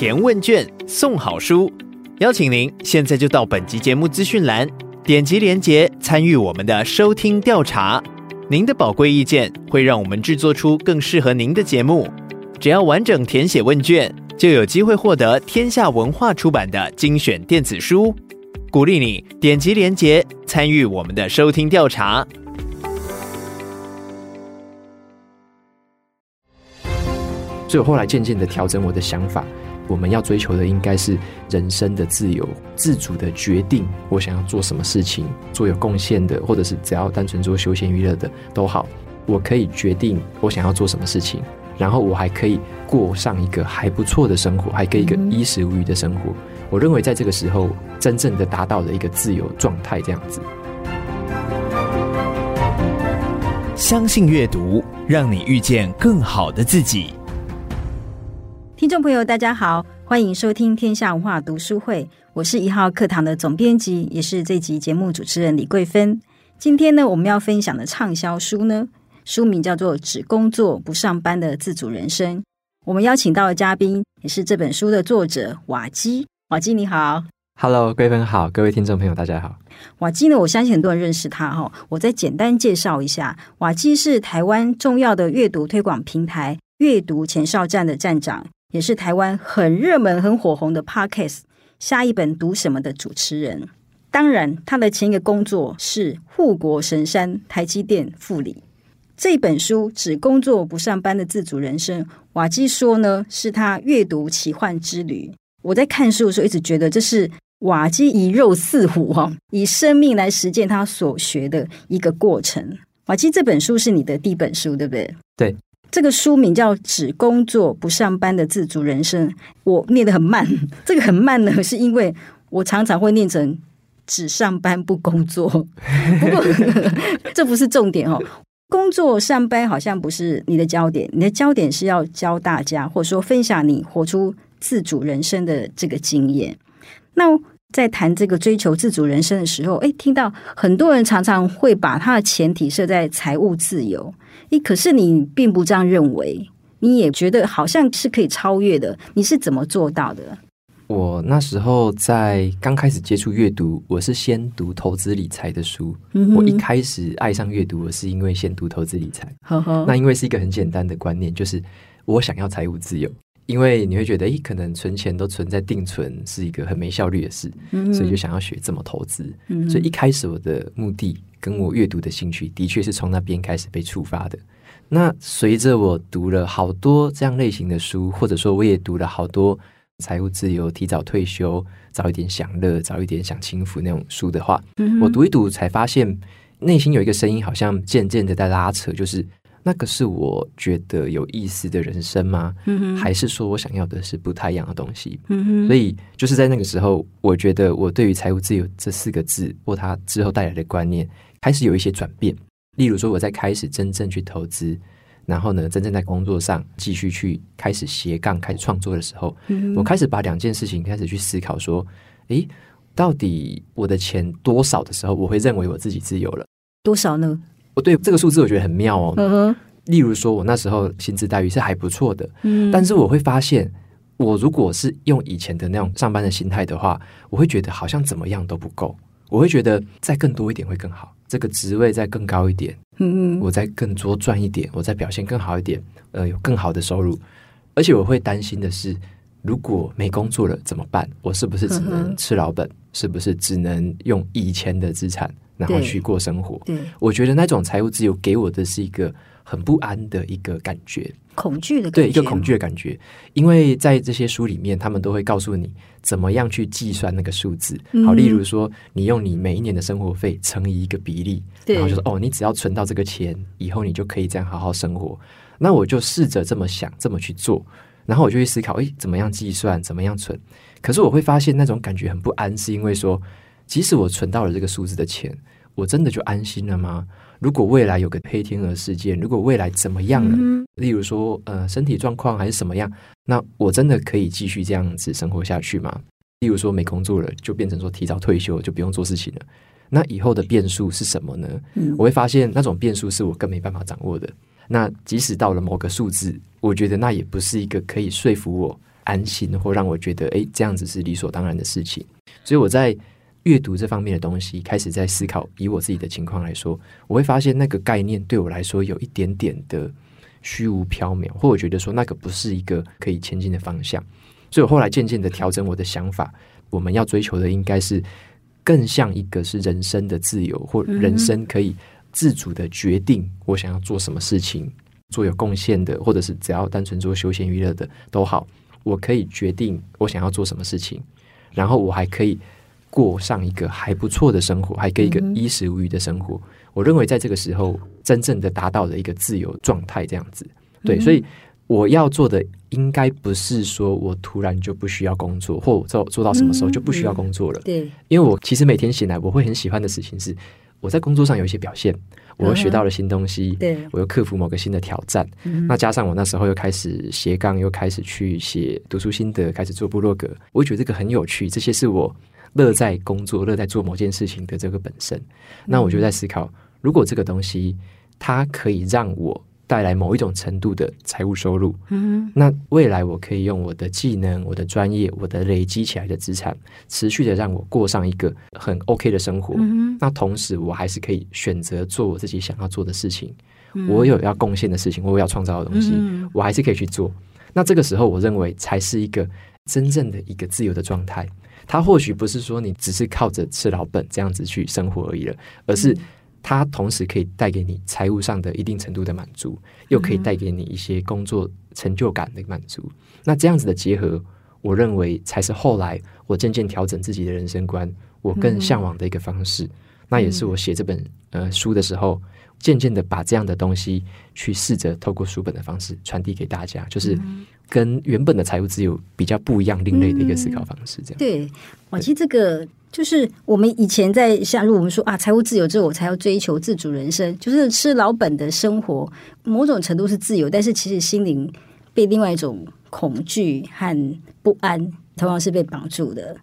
填问卷送好书，邀请您现在就到本集节目资讯栏点击链接参与我们的收听调查。您的宝贵意见会让我们制作出更适合您的节目。只要完整填写问卷，就有机会获得天下文化出版的精选电子书。鼓励你点击链接参与我们的收听调查。所以我后来渐渐的调整我的想法，我们要追求的应该是人生的自由，自主的决定我想要做什么事情，做有贡献的，或者是只要单纯做休闲娱乐的都好，我可以决定我想要做什么事情，然后我还可以过上一个还不错的生活，还可以一个衣食无虞的生活。我认为在这个时候，真正的达到了一个自由状态，这样子。相信阅读，让你遇见更好的自己。听众朋友，大家好，欢迎收听天下文化读书会。我是一号课堂的总编辑，也是这集节目主持人李桂芬。今天呢，我们要分享的畅销书呢，书名叫做《只工作不上班的自主人生》。我们邀请到的嘉宾也是这本书的作者瓦基。瓦基你好，Hello，桂芬好，各位听众朋友大家好。瓦基呢，我相信很多人认识他哈。我再简单介绍一下，瓦基是台湾重要的阅读推广平台阅读前哨站的站长。也是台湾很热门、很火红的 Podcast，下一本读什么的主持人。当然，他的前一个工作是护国神山台积电副理。这本书只工作不上班的自主人生，瓦基说呢，是他阅读奇幻之旅。我在看书的时候，一直觉得这是瓦基以肉似虎哈，以生命来实践他所学的一个过程。瓦基这本书是你的第一本书，对不对？对。这个书名叫《只工作不上班的自主人生》，我念得很慢。这个很慢呢，是因为我常常会念成“只上班不工作”。不过 这不是重点哦，工作上班好像不是你的焦点，你的焦点是要教大家，或者说分享你活出自主人生的这个经验。那在谈这个追求自主人生的时候，诶，听到很多人常常会把他的前提设在财务自由。诶，可是你并不这样认为，你也觉得好像是可以超越的。你是怎么做到的？我那时候在刚开始接触阅读，我是先读投资理财的书。嗯、我一开始爱上阅读，我是因为先读投资理财。呵呵，那因为是一个很简单的观念，就是我想要财务自由。因为你会觉得，诶，可能存钱都存在定存是一个很没效率的事，嗯、所以就想要学怎么投资。嗯、所以一开始我的目的跟我阅读的兴趣，的确是从那边开始被触发的。那随着我读了好多这样类型的书，或者说我也读了好多财务自由、提早退休、早一点享乐、早一点享清福那种书的话，嗯、我读一读才发现，内心有一个声音好像渐渐的在拉扯，就是。那个是我觉得有意思的人生吗？嗯，还是说我想要的是不太一样的东西？嗯，所以就是在那个时候，我觉得我对于财务自由这四个字或它之后带来的观念开始有一些转变。例如说，我在开始真正去投资，然后呢，真正在工作上继续去开始斜杠开始创作的时候，嗯，我开始把两件事情开始去思考，说，诶，到底我的钱多少的时候，我会认为我自己自由了？多少呢？我对这个数字我觉得很妙哦。例如说，我那时候薪资待遇是还不错的，嗯，但是我会发现，我如果是用以前的那种上班的心态的话，我会觉得好像怎么样都不够，我会觉得再更多一点会更好，这个职位再更高一点，嗯嗯，我再更多赚一点，我再表现更好一点，呃，有更好的收入，而且我会担心的是，如果没工作了怎么办？我是不是只能吃老本？是不是只能用以前的资产？然后去过生活，对，我觉得那种财务自由给我的是一个很不安的一个感觉，恐惧的感觉，对，一个恐惧的感觉。因为在这些书里面，他们都会告诉你怎么样去计算那个数字。好，例如说，你用你每一年的生活费乘以一个比例，然后就说哦，你只要存到这个钱，以后你就可以这样好好生活。那我就试着这么想，这么去做，然后我就去思考，诶，怎么样计算，怎么样存？可是我会发现那种感觉很不安，是因为说。即使我存到了这个数字的钱，我真的就安心了吗？如果未来有个黑天鹅事件，如果未来怎么样了，嗯、例如说呃身体状况还是什么样，那我真的可以继续这样子生活下去吗？例如说没工作了，就变成说提早退休就不用做事情了，那以后的变数是什么呢？嗯、我会发现那种变数是我更没办法掌握的。那即使到了某个数字，我觉得那也不是一个可以说服我安心，或让我觉得哎，这样子是理所当然的事情。所以我在阅读这方面的东西，开始在思考。以我自己的情况来说，我会发现那个概念对我来说有一点点的虚无缥缈，或我觉得说那个不是一个可以前进的方向。所以我后来渐渐的调整我的想法，我们要追求的应该是更像一个是人生的自由，或人生可以自主的决定我想要做什么事情。做有贡献的，或者是只要单纯做休闲娱乐的都好，我可以决定我想要做什么事情，然后我还可以过上一个还不错的生活，还可以一个衣食无余的生活。嗯、我认为在这个时候，真正的达到了一个自由状态，这样子。对，嗯、所以我要做的应该不是说我突然就不需要工作，或我做做到什么时候就不需要工作了。对、嗯，因为我其实每天醒来，我会很喜欢的事情是我在工作上有一些表现。我又学到了新东西，对，我又克服某个新的挑战。嗯、那加上我那时候又开始斜杠，又开始去写读书心得，开始做部落格，我觉得这个很有趣。这些是我乐在工作、乐在做某件事情的这个本身。那我就在思考，如果这个东西它可以让我。带来某一种程度的财务收入，嗯，那未来我可以用我的技能、我的专业、我的累积起来的资产，持续的让我过上一个很 OK 的生活。嗯，那同时我还是可以选择做我自己想要做的事情，嗯，我有要贡献的事情，我有要创造的东西，嗯，我还是可以去做。那这个时候，我认为才是一个真正的一个自由的状态。它或许不是说你只是靠着吃老本这样子去生活而已了，而是。它同时可以带给你财务上的一定程度的满足，又可以带给你一些工作成就感的满足。那这样子的结合，我认为才是后来我渐渐调整自己的人生观，我更向往的一个方式。那也是我写这本呃书的时候，渐渐的把这样的东西去试着透过书本的方式传递给大家，就是跟原本的财务自由比较不一样、另类的一个思考方式。这样对，哇，其实这个。就是我们以前在像，如果我们说啊，财务自由之后，我才要追求自主人生，就是吃老本的生活，某种程度是自由，但是其实心灵被另外一种恐惧和不安，同样是被绑住的。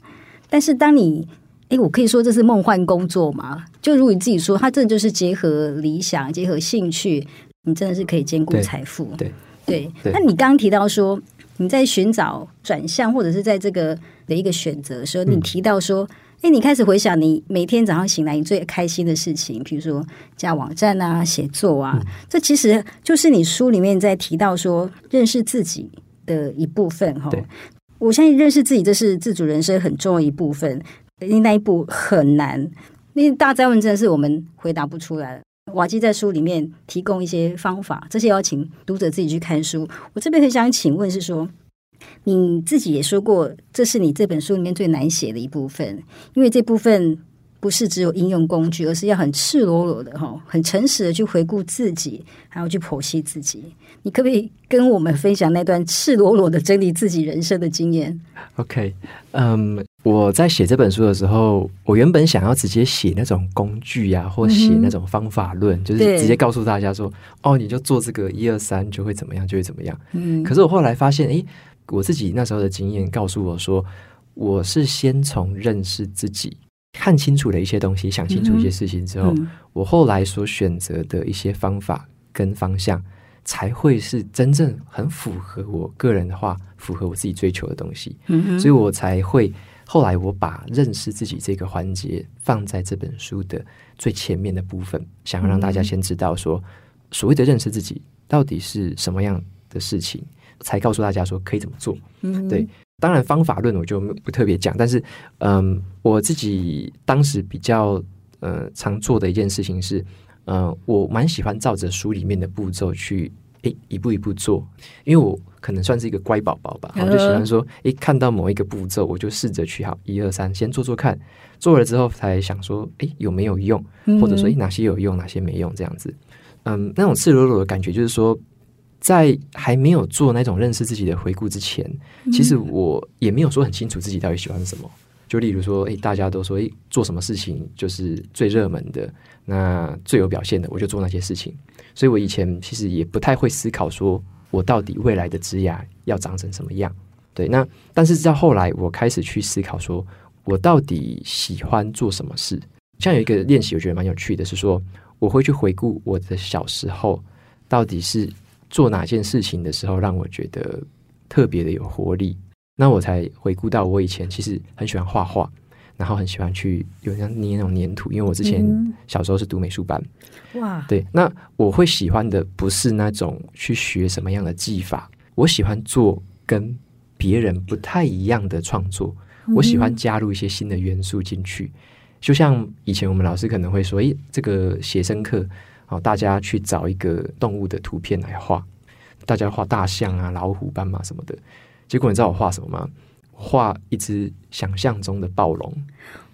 但是当你，哎，我可以说这是梦幻工作吗？就如果你自己说，它真的就是结合理想、结合兴趣，你真的是可以兼顾财富。对对，对。那你刚刚提到说，你在寻找转向，或者是在这个的一个选择的时候，你提到说。嗯哎，你开始回想你每天早上醒来你最开心的事情，比如说加网站啊、写作啊，嗯、这其实就是你书里面在提到说认识自己的一部分哈。我相信认识自己，这是自主人生很重要一部分，因为那一步很难，那大灾问真的是我们回答不出来。瓦基在书里面提供一些方法，这些要请读者自己去看书。我这边很想请问是说。你自己也说过，这是你这本书里面最难写的一部分，因为这部分不是只有应用工具，而是要很赤裸裸的哈，很诚实的去回顾自己，还要去剖析自己。你可不可以跟我们分享那段赤裸裸的整理自己人生的经验？OK，嗯、我在写这本书的时候，我原本想要直接写那种工具呀、啊，或写那种方法论、嗯，就是直接告诉大家说，哦，你就做这个一二三就会怎么样，就会怎么样。嗯，可是我后来发现，哎。我自己那时候的经验告诉我说，我是先从认识自己、看清楚了一些东西、想清楚一些事情之后，我后来所选择的一些方法跟方向，才会是真正很符合我个人的话，符合我自己追求的东西。嗯嗯、所以我才会后来我把认识自己这个环节放在这本书的最前面的部分，想要让大家先知道说，所谓的认识自己到底是什么样的事情。才告诉大家说可以怎么做，嗯，对，当然方法论我就不特别讲，但是，嗯，我自己当时比较呃常做的一件事情是，呃，我蛮喜欢照着书里面的步骤去，诶，一步一步做，因为我可能算是一个乖宝宝吧，我就喜欢说，诶，看到某一个步骤，我就试着去好一二三，先做做看，做了之后才想说，诶，有没有用，或者说，诶，哪些有用，哪些没用，这样子，嗯，那种赤裸裸的感觉就是说。在还没有做那种认识自己的回顾之前，其实我也没有说很清楚自己到底喜欢什么。就例如说，诶，大家都说，诶，做什么事情就是最热门的，那最有表现的，我就做那些事情。所以我以前其实也不太会思考，说我到底未来的职涯要长成什么样。对，那但是到后来，我开始去思考，说我到底喜欢做什么事。像有一个练习，我觉得蛮有趣的，是说我会去回顾我的小时候到底是。做哪件事情的时候，让我觉得特别的有活力？那我才回顾到我以前其实很喜欢画画，然后很喜欢去有点像捏那种黏土，因为我之前小时候是读美术班。哇，对，那我会喜欢的不是那种去学什么样的技法，我喜欢做跟别人不太一样的创作，我喜欢加入一些新的元素进去。就像以前我们老师可能会说：“诶，这个写生课，好，大家去找一个动物的图片来画，大家画大象啊、老虎、斑马什么的。”结果你知道我画什么吗？我画一只想象中的暴龙。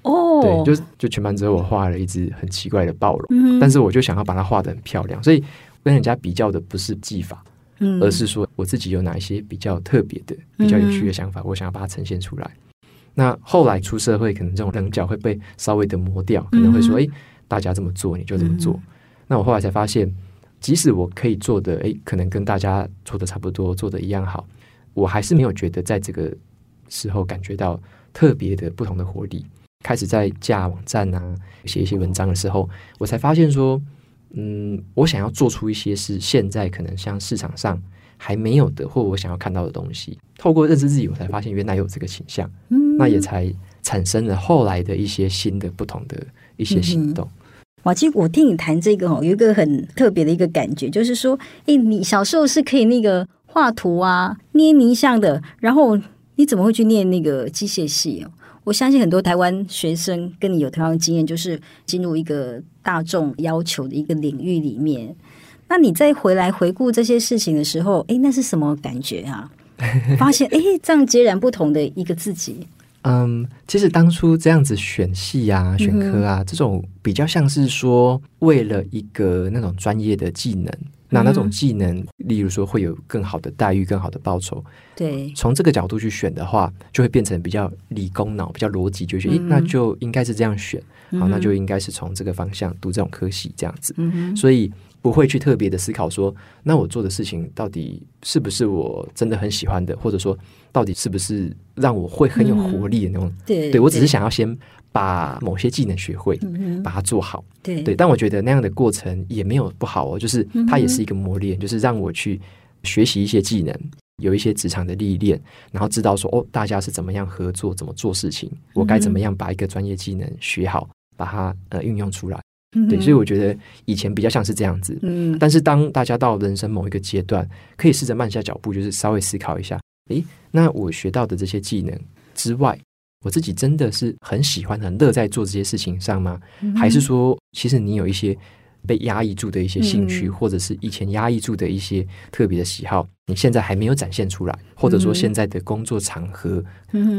哦，对，就就全班只有，我画了一只很奇怪的暴龙。嗯，但是我就想要把它画的很漂亮，所以跟人家比较的不是技法，嗯，而是说我自己有哪一些比较特别的、比较有趣的想法，我想要把它呈现出来。那后来出社会，可能这种棱角会被稍微的磨掉，可能会说：“哎、嗯，大家这么做，你就这么做。嗯”那我后来才发现，即使我可以做的，哎，可能跟大家做的差不多，做的一样好，我还是没有觉得在这个时候感觉到特别的不同的活力。开始在架网站啊，写一些文章的时候，我才发现说，嗯，我想要做出一些是现在可能像市场上还没有的，或我想要看到的东西。透过认识自己，我才发现原来有这个倾向。嗯那也才产生了后来的一些新的不同的一些行动。哇、嗯，其实我听你谈这个哦，有一个很特别的一个感觉，就是说，哎，你小时候是可以那个画图啊、捏泥像的，然后你怎么会去念那个机械系哦？我相信很多台湾学生跟你有同样的经验，就是进入一个大众要求的一个领域里面。那你再回来回顾这些事情的时候，哎，那是什么感觉啊？发现哎，这样截然不同的一个自己。嗯，其实当初这样子选系啊、选科啊，嗯、这种比较像是说为了一个那种专业的技能，嗯、那那种技能，例如说会有更好的待遇、更好的报酬。对，从这个角度去选的话，就会变成比较理工脑、比较逻辑，就觉得、嗯、那就应该是这样选，好，那就应该是从这个方向读这种科系这样子。嗯、所以。不会去特别的思考说，那我做的事情到底是不是我真的很喜欢的，或者说到底是不是让我会很有活力的那种？对我只是想要先把某些技能学会，嗯、把它做好。对。对，但我觉得那样的过程也没有不好哦，就是它也是一个磨练，嗯、就是让我去学习一些技能，有一些职场的历练，然后知道说哦，大家是怎么样合作，怎么做事情，我该怎么样把一个专业技能学好，把它呃运用出来。对，所以我觉得以前比较像是这样子，嗯，但是当大家到人生某一个阶段，可以试着慢下脚步，就是稍微思考一下，诶，那我学到的这些技能之外，我自己真的是很喜欢、很乐在做这些事情上吗？嗯、还是说，其实你有一些被压抑住的一些兴趣，嗯、或者是以前压抑住的一些特别的喜好，你现在还没有展现出来，或者说现在的工作场合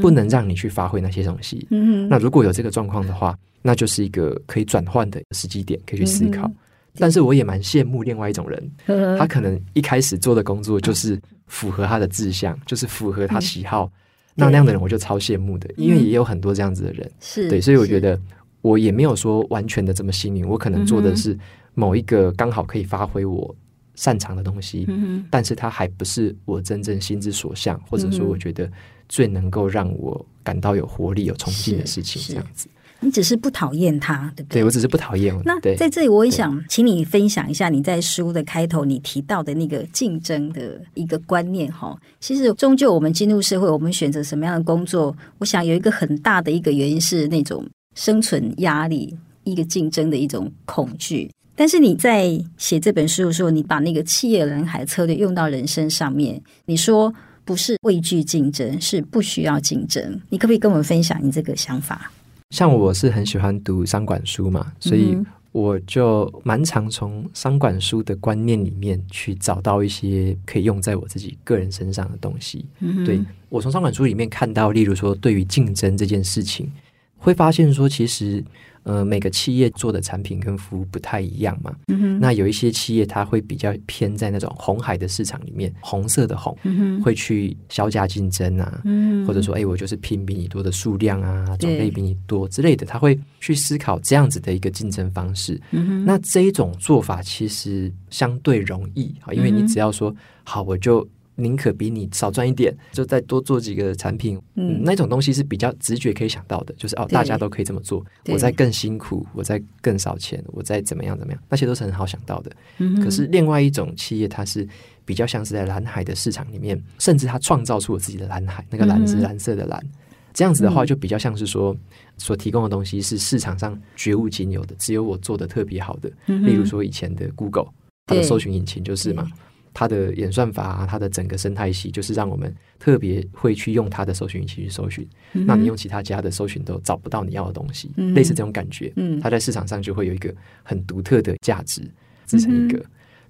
不能让你去发挥那些东西？嗯、那如果有这个状况的话，那就是一个可以转换的时机点，可以去思考。嗯、但是我也蛮羡慕另外一种人，嗯、他可能一开始做的工作就是符合他的志向，嗯、就是符合他喜好。嗯、那那样的人我就超羡慕的，嗯、因为也有很多这样子的人。是对，所以我觉得我也没有说完全的这么幸运。我可能做的是某一个刚好可以发挥我擅长的东西，嗯、但是他还不是我真正心之所向，或者说我觉得最能够让我感到有活力、有冲劲的事情，这样子。你只是不讨厌他，对不对？对，我只是不讨厌。那在这里，我也想请你分享一下你在书的开头你提到的那个竞争的一个观念哈。其实，终究我们进入社会，我们选择什么样的工作，我想有一个很大的一个原因是那种生存压力，一个竞争的一种恐惧。但是你在写这本书的时候，你把那个企业人海策略用到人生上面，你说不是畏惧竞争，是不需要竞争。你可不可以跟我们分享你这个想法？像我是很喜欢读商管书嘛，所以我就蛮常从商管书的观念里面去找到一些可以用在我自己个人身上的东西。对，我从商管书里面看到，例如说对于竞争这件事情，会发现说其实。呃，每个企业做的产品跟服务不太一样嘛。嗯、那有一些企业，它会比较偏在那种红海的市场里面，红色的红，嗯、会去削价竞争啊，嗯、或者说，哎，我就是拼比你多的数量啊，种类比你多之类的，他会去思考这样子的一个竞争方式。嗯、那这一种做法其实相对容易啊，因为你只要说好，我就。宁可比你少赚一点，就再多做几个产品。嗯，那种东西是比较直觉可以想到的，就是哦，大家都可以这么做。我在更辛苦，我在更少钱，我在怎么样怎么样，那些都是很好想到的。嗯。可是另外一种企业，它是比较像是在蓝海的市场里面，甚至它创造出了自己的蓝海，那个蓝是蓝色的蓝。嗯、这样子的话，就比较像是说，所提供的东西是市场上绝无仅有的，只有我做的特别好的。嗯、例如说以前的 Google，它的搜寻引擎就是嘛，它的演算法啊，它的整个生态系，就是让我们特别会去用它的搜寻引擎去搜寻。嗯、那你用其他家的搜寻都找不到你要的东西，嗯、类似这种感觉。嗯，它在市场上就会有一个很独特的价值，自成一个。嗯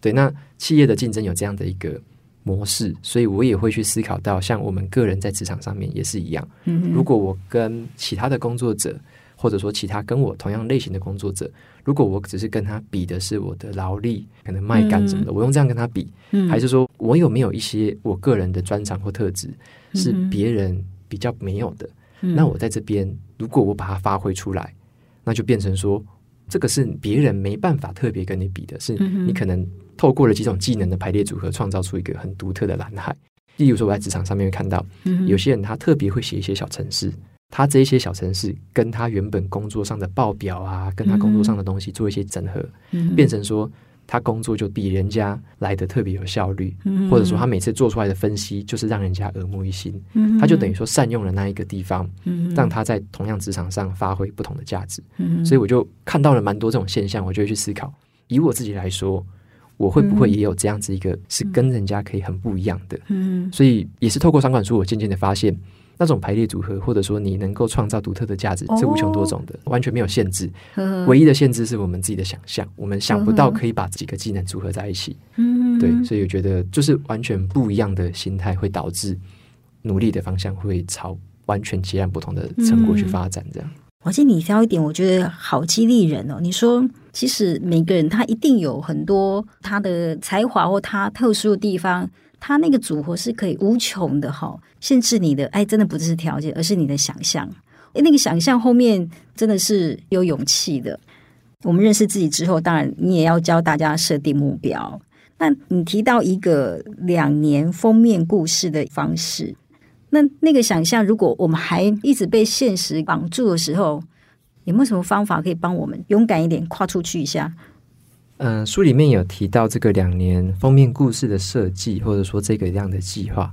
对，那企业的竞争有这样的一个模式，所以我也会去思考到，像我们个人在职场上面也是一样。嗯，如果我跟其他的工作者，或者说其他跟我同样类型的工作者，如果我只是跟他比的是我的劳力，可能麦干什么的，嗯、我用这样跟他比，嗯、还是说我有没有一些我个人的专长或特质是别人比较没有的？嗯、那我在这边，如果我把它发挥出来，那就变成说，这个是别人没办法特别跟你比的，是你可能。透过了几种技能的排列组合，创造出一个很独特的蓝海。例如说，我在职场上面会看到，有些人他特别会写一些小程式，他这一些小城市跟他原本工作上的报表啊，跟他工作上的东西做一些整合，变成说他工作就比人家来的特别有效率，或者说他每次做出来的分析就是让人家耳目一新，他就等于说善用了那一个地方，让他在同样职场上发挥不同的价值。所以我就看到了蛮多这种现象，我就会去思考，以我自己来说。我会不会也有这样子一个是跟人家可以很不一样的？嗯，所以也是透过商管书，我渐渐的发现那种排列组合，或者说你能够创造独特的价值，是无穷多种的，完全没有限制。唯一的限制是我们自己的想象，我们想不到可以把几个技能组合在一起。嗯，对，所以我觉得就是完全不一样的心态，会导致努力的方向会朝完全截然不同的成果去发展。这样。而且你挑一点，我觉得好激励人哦。你说，其实每个人他一定有很多他的才华或他特殊的地方，他那个组合是可以无穷的哈。限制你的，哎，真的不只是条件，而是你的想象。哎，那个想象后面真的是有勇气的。我们认识自己之后，当然你也要教大家设定目标。那你提到一个两年封面故事的方式。那那个想象，如果我们还一直被现实绑住的时候，有没有什么方法可以帮我们勇敢一点跨出去一下？嗯、呃，书里面有提到这个两年封面故事的设计，或者说这个样的计划，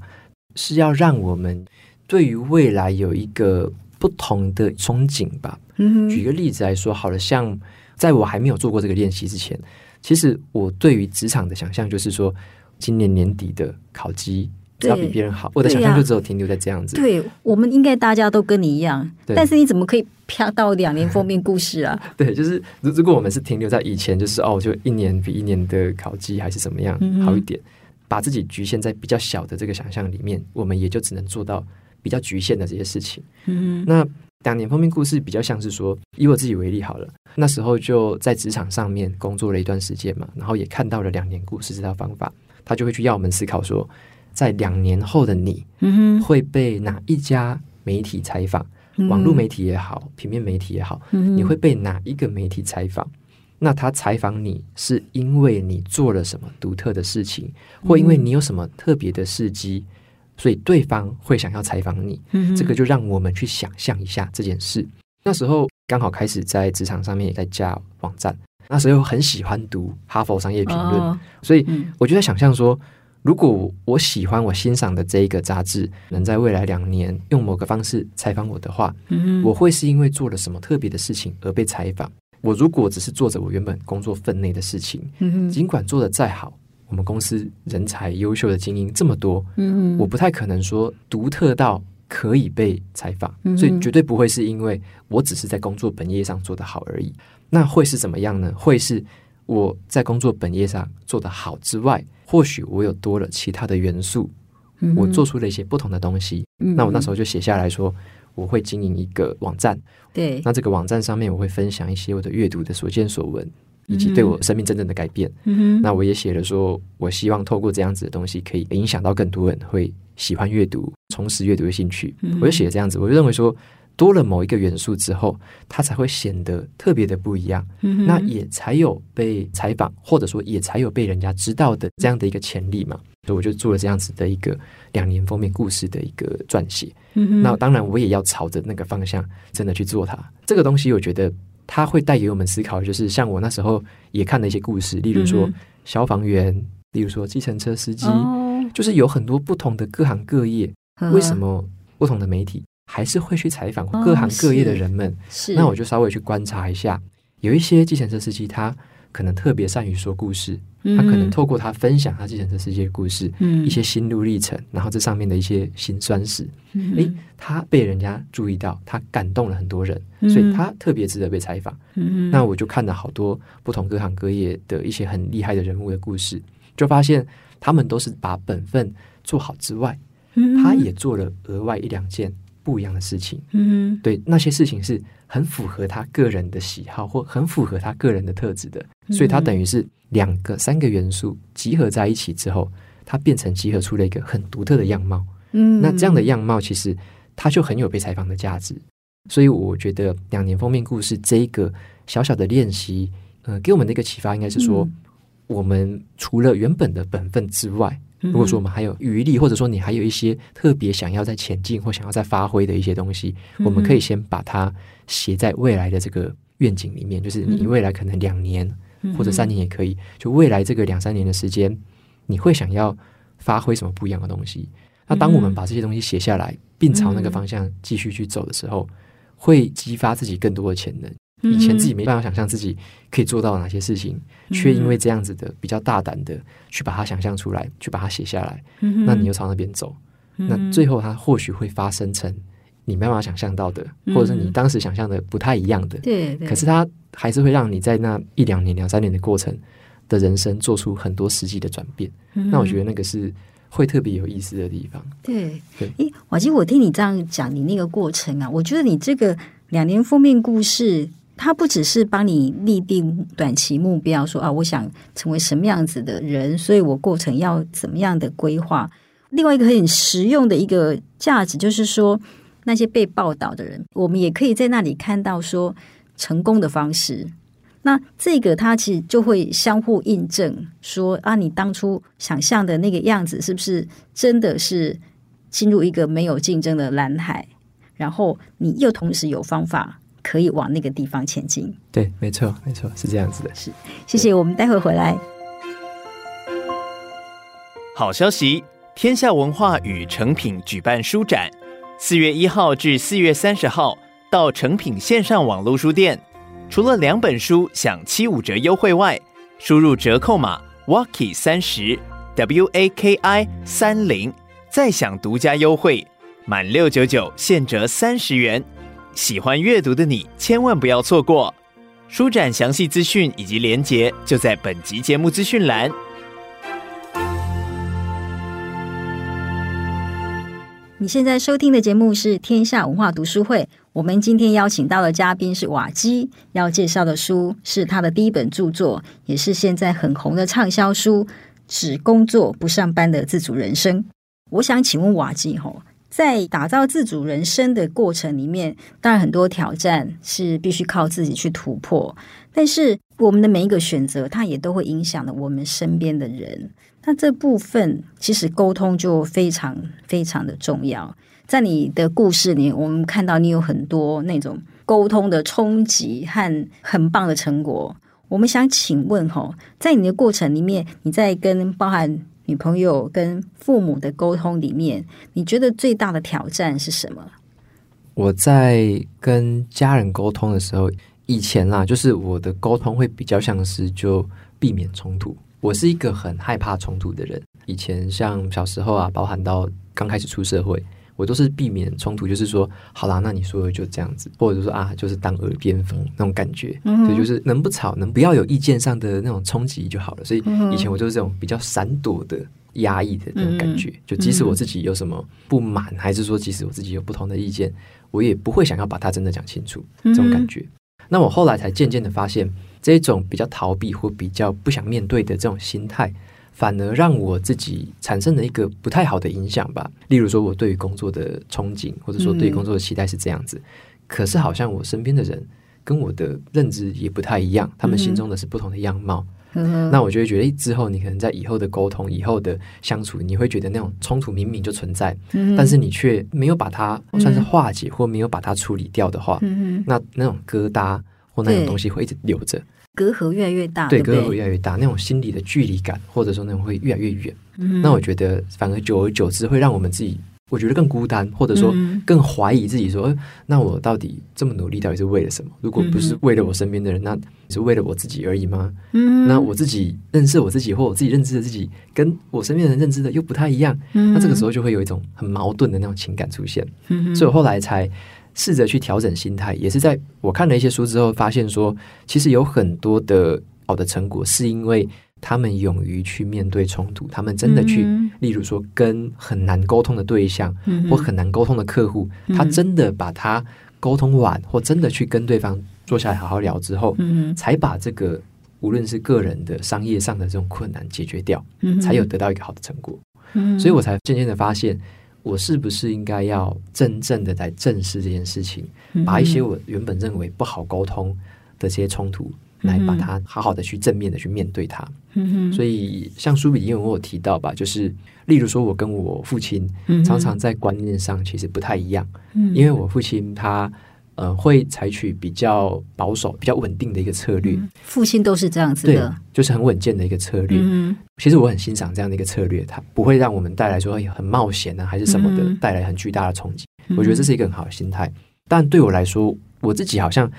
是要让我们对于未来有一个不同的憧憬吧。嗯，举个例子来说，好了，像在我还没有做过这个练习之前，其实我对于职场的想象就是说，今年年底的考绩。要比别人好，我的想象就只有停留在这样子。对，我们应该大家都跟你一样，但是你怎么可以飘到两年封面故事啊？对，就是如如果我们是停留在以前，就是哦，就一年比一年的考绩还是怎么样好一点，把自己局限在比较小的这个想象里面，我们也就只能做到比较局限的这些事情。嗯哼，那两年封面故事比较像是说，以我自己为例好了，那时候就在职场上面工作了一段时间嘛，然后也看到了两年故事这套方法，他就会去要我们思考说。在两年后的你，会被哪一家媒体采访？嗯、网络媒体也好，平面媒体也好，嗯、你会被哪一个媒体采访？那他采访你是因为你做了什么独特的事情，或因为你有什么特别的事迹，所以对方会想要采访你。嗯、这个就让我们去想象一下这件事。那时候刚好开始在职场上面也在加网站，那时候很喜欢读哈佛商业评论，哦、所以我就在想象说。如果我喜欢我欣赏的这一个杂志，能在未来两年用某个方式采访我的话，嗯，我会是因为做了什么特别的事情而被采访。我如果只是做着我原本工作分内的事情，嗯，尽管做的再好，我们公司人才优秀的精英这么多，嗯，我不太可能说独特到可以被采访，嗯，所以绝对不会是因为我只是在工作本业上做得好而已。那会是怎么样呢？会是我在工作本业上做得好之外。或许我有多了其他的元素，嗯、我做出了一些不同的东西。嗯、那我那时候就写下来说，我会经营一个网站。对，那这个网站上面我会分享一些我的阅读的所见所闻，以及对我生命真正的改变。嗯、那我也写了说，我希望透过这样子的东西，可以影响到更多人会喜欢阅读，重拾阅读的兴趣。嗯、我就写了这样子，我就认为说。多了某一个元素之后，它才会显得特别的不一样。嗯、那也才有被采访，或者说也才有被人家知道的这样的一个潜力嘛。所以我就做了这样子的一个两年封面故事的一个撰写。嗯、那当然，我也要朝着那个方向真的去做它。这个东西，我觉得它会带给我们思考，就是像我那时候也看了一些故事，例如说消防员、例如说计程车司机，哦、就是有很多不同的各行各业，为什么不同的媒体还是会去采访各行各业的人们？哦、是，那我就稍微去观察一下，有一些计程车司机他。可能特别善于说故事，他可能透过他分享他计程车司机的故事，嗯、一些心路历程，然后这上面的一些辛酸史，嗯、诶，他被人家注意到，他感动了很多人，嗯、所以他特别值得被采访。嗯、那我就看了好多不同各行各业的一些很厉害的人物的故事，就发现他们都是把本分做好之外，嗯、他也做了额外一两件不一样的事情。嗯，对，那些事情是。很符合他个人的喜好，或很符合他个人的特质的，所以他等于是两个、三个元素集合在一起之后，它变成集合出了一个很独特的样貌。嗯，那这样的样貌其实它就很有被采访的价值。所以我觉得两年封面故事这一个小小的练习，呃，给我们的一个启发应该是说，我们除了原本的本分之外。如果说我们还有余力，或者说你还有一些特别想要在前进或想要再发挥的一些东西，我们可以先把它写在未来的这个愿景里面。就是你未来可能两年或者三年也可以，就未来这个两三年的时间，你会想要发挥什么不一样的东西？那当我们把这些东西写下来，并朝那个方向继续去走的时候，会激发自己更多的潜能。以前自己没办法想象自己可以做到哪些事情，却因为这样子的比较大胆的去把它想象出来，去把它写下来，那你又朝那边走，那最后它或许会发生成你没办法想象到的，或者是你当时想象的不太一样的。对，可是它还是会让你在那一两年、两三年的过程的人生做出很多实际的转变。那我觉得那个是会特别有意思的地方。对，对。诶，瓦基，我听你这样讲，你那个过程啊，我觉得你这个两年封面故事。它不只是帮你立定短期目标，说啊，我想成为什么样子的人，所以我过程要怎么样的规划。另外一个很实用的一个价值，就是说那些被报道的人，我们也可以在那里看到说成功的方式。那这个它其实就会相互印证，说啊，你当初想象的那个样子，是不是真的是进入一个没有竞争的蓝海？然后你又同时有方法。可以往那个地方前进。对，没错，没错，是这样子的。是，谢谢。我们待会回来。好消息！天下文化与诚品举办书展，四月一号至四月三十号到诚品线上网络书店，除了两本书享七五折优惠外，输入折扣码 Waki 三十 W A K I 三零，再享独家优惠，满六九九现折三十元。喜欢阅读的你，千万不要错过书展详细资讯以及连结，就在本集节目资讯栏。你现在收听的节目是天下文化读书会，我们今天邀请到的嘉宾是瓦基，要介绍的书是他的第一本著作，也是现在很红的畅销书《只工作不上班的自主人生》。我想请问瓦基吼。在打造自主人生的过程里面，当然很多挑战是必须靠自己去突破。但是我们的每一个选择，它也都会影响了我们身边的人。那这部分其实沟通就非常非常的重要。在你的故事里，我们看到你有很多那种沟通的冲击和很棒的成果。我们想请问吼，在你的过程里面，你在跟包含女朋友跟父母的沟通里面，你觉得最大的挑战是什么？我在跟家人沟通的时候，以前啦，就是我的沟通会比较像是就避免冲突。我是一个很害怕冲突的人。以前像小时候啊，包含到刚开始出社会。我都是避免冲突，就是说，好啦，那你说的就这样子，或者说啊，就是当耳边风那种感觉，嗯、所以就是能不吵，能不要有意见上的那种冲击就好了。所以以前我就是这种比较闪躲的、压抑的那种感觉，嗯、就即使我自己有什么不满，嗯、还是说即使我自己有不同的意见，我也不会想要把它真的讲清楚，这种感觉。嗯、那我后来才渐渐的发现，这种比较逃避或比较不想面对的这种心态。反而让我自己产生了一个不太好的影响吧。例如说，我对于工作的憧憬，或者说对于工作的期待是这样子，嗯、可是好像我身边的人跟我的认知也不太一样，他们心中的是不同的样貌。嗯、那我就会觉得，之后你可能在以后的沟通、以后的相处，你会觉得那种冲突明明就存在，嗯、但是你却没有把它算是化解，或没有把它处理掉的话，嗯、那那种疙瘩或那种东西会一直留着。隔阂越来越大，对，对对隔阂越来越大，那种心理的距离感，或者说那种会越来越远。嗯、那我觉得，反而久而久之会让我们自己。我觉得更孤单，或者说更怀疑自己说，说、嗯、那我到底这么努力，到底是为了什么？如果不是为了我身边的人，那是为了我自己而已吗？嗯，那我自己认识我自己，或我自己认知的自己，跟我身边的人认知的又不太一样。嗯，那这个时候就会有一种很矛盾的那种情感出现。嗯，所以我后来才试着去调整心态，也是在我看了一些书之后，发现说，其实有很多的好的成果，是因为。他们勇于去面对冲突，他们真的去，嗯、例如说跟很难沟通的对象，嗯、或很难沟通的客户，嗯、他真的把他沟通完，或真的去跟对方坐下来好好聊之后，嗯、才把这个无论是个人的、商业上的这种困难解决掉，嗯、才有得到一个好的成果。嗯、所以我才渐渐的发现，我是不是应该要真正的来正视这件事情，嗯、把一些我原本认为不好沟通的这些冲突。来把它好好的去正面的去面对它，嗯，所以像书里因为我有提到吧，就是例如说我跟我父亲常常在观念上其实不太一样，嗯，因为我父亲他呃会采取比较保守、比较稳定的一个策略，父亲都是这样子的，对，就是很稳健的一个策略。嗯，其实我很欣赏这样的一个策略，它不会让我们带来说很冒险啊，还是什么的，带来很巨大的冲击。我觉得这是一个很好的心态，但对我来说，我自己好像。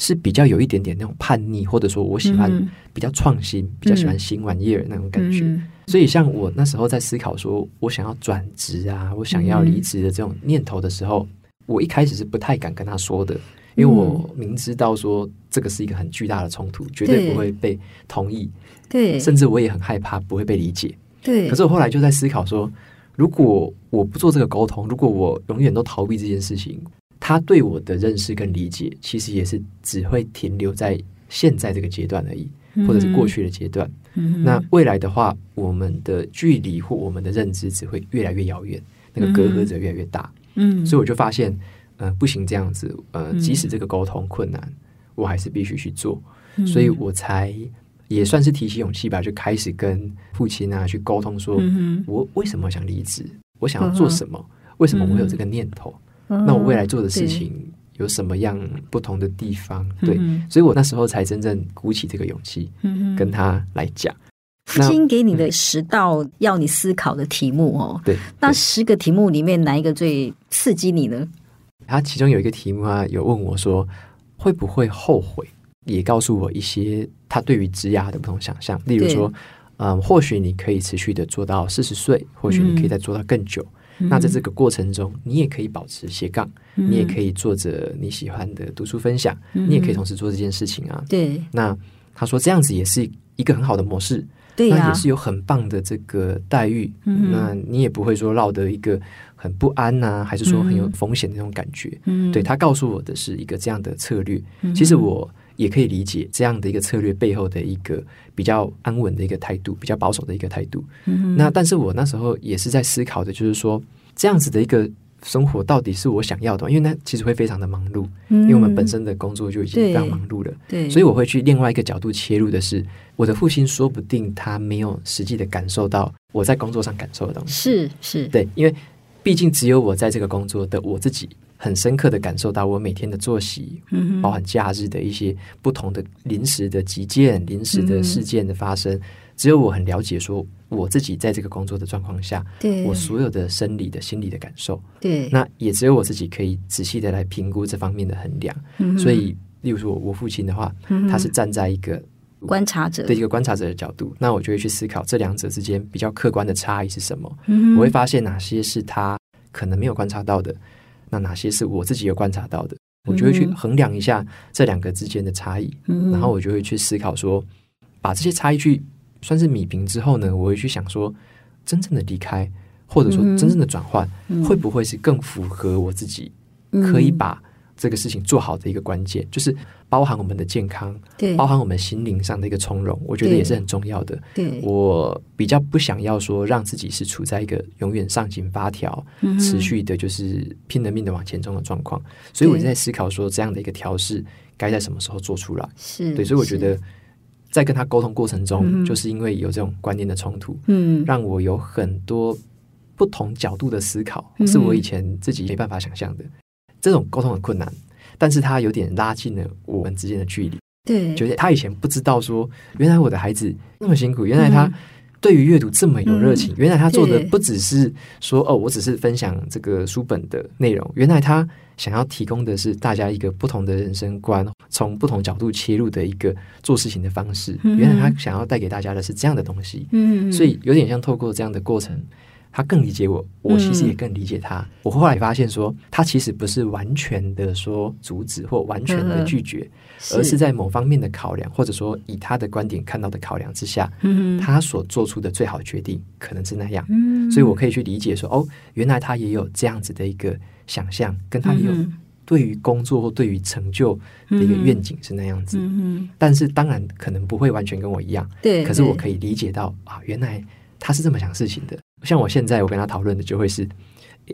是比较有一点点那种叛逆，或者说我喜欢比较创新，嗯、比较喜欢新玩意儿那种感觉。嗯、所以，像我那时候在思考说我想要转职啊，我想要离职的这种念头的时候，嗯、我一开始是不太敢跟他说的，因为我明知道说这个是一个很巨大的冲突，绝对不会被同意。对，甚至我也很害怕不会被理解。对，可是我后来就在思考说，如果我不做这个沟通，如果我永远都逃避这件事情。他对我的认识跟理解，其实也是只会停留在现在这个阶段而已，或者是过去的阶段。嗯、那未来的话，我们的距离或我们的认知只会越来越遥远，那个隔阂则越来越大。嗯，所以我就发现，呃，不行这样子，呃，即使这个沟通困难，我还是必须去做。嗯、所以我才也算是提起勇气吧，就开始跟父亲啊去沟通说，说、嗯、我为什么想离职，我想要做什么，嗯、为什么我会有这个念头。那我未来做的事情有什么样不同的地方？对，对，所以我那时候才真正鼓起这个勇气，跟他来讲。父亲给你的十道要你思考的题目哦，对，那十个题目里面哪一个最刺激你呢？他其中有一个题目啊，有问我说会不会后悔，也告诉我一些他对于职涯的不同想象。例如说，嗯，或许你可以持续的做到四十岁，或许你可以再做到更久。那在这个过程中，你也可以保持斜杠，嗯、你也可以做着你喜欢的读书分享，嗯、你也可以同时做这件事情啊。对。那他说这样子也是一个很好的模式，对啊，那也是有很棒的这个待遇。嗯、那你也不会说落得一个很不安呐、啊，还是说很有风险的那种感觉。嗯。对，他告诉我的是一个这样的策略。嗯、其实我也可以理解这样的一个策略背后的一个比较安稳的一个态度，比较保守的一个态度。嗯，那但是我那时候也是在思考的，就是说这样子的一个生活到底是我想要的？因为那其实会非常的忙碌，嗯，因为我们本身的工作就已经非常忙碌了。对，对，所以我会去另外一个角度切入的是，我的父亲说不定他没有实际的感受到我在工作上感受的东西。是是，对，因为毕竟只有我在这个工作的我自己。很深刻的感受到我每天的作息，嗯、包含假日的一些不同的临时的急件、临时的事件的发生，嗯、只有我很了解，说我自己在这个工作的状况下，对。我所有的生理的、心理的感受，对，那也只有我自己可以仔细的来评估这方面的衡量。嗯、所以，例如说我父亲的话，嗯、他是站在一个观察者。的一个观察者的角度，那我就会去思考这两者之间比较客观的差异是什么。嗯、我会发现哪些是他可能没有观察到的。那哪些是我自己有观察到的，我就会去衡量一下这两个之间的差异，嗯、然后我就会去思考说，把这些差异去算是米平之后呢，我会去想说，真正的离开或者说真正的转换，会不会是更符合我自己可以把。这个事情做好的一个关键，就是包含我们的健康，对，包含我们心灵上的一个从容，我觉得也是很重要的。对，我比较不想要说让自己是处在一个永远上紧发条，嗯、持续的就是拼了命的往前冲的状况。所以我在思考说，这样的一个调试该在什么时候做出来？是对，所以我觉得在跟他沟通过程中，是就是因为有这种观念的冲突，嗯，让我有很多不同角度的思考，嗯、是我以前自己没办法想象的。这种沟通很困难，但是他有点拉近了我们之间的距离。对，觉得他以前不知道说，原来我的孩子那么辛苦，原来他。嗯对于阅读这么有热情，原来他做的不只是说哦，我只是分享这个书本的内容。原来他想要提供的是大家一个不同的人生观，从不同角度切入的一个做事情的方式。原来他想要带给大家的是这样的东西。嗯，所以有点像透过这样的过程，他更理解我，我其实也更理解他。我后来发现说，他其实不是完全的说阻止或完全的拒绝。而是在某方面的考量，或者说以他的观点看到的考量之下，嗯、他所做出的最好决定可能是那样。嗯、所以我可以去理解说，哦，原来他也有这样子的一个想象，跟他也有对于工作或对于成就的一个愿景是那样子。嗯、但是当然可能不会完全跟我一样。对，可是我可以理解到啊，原来他是这么想事情的。像我现在我跟他讨论的就会是。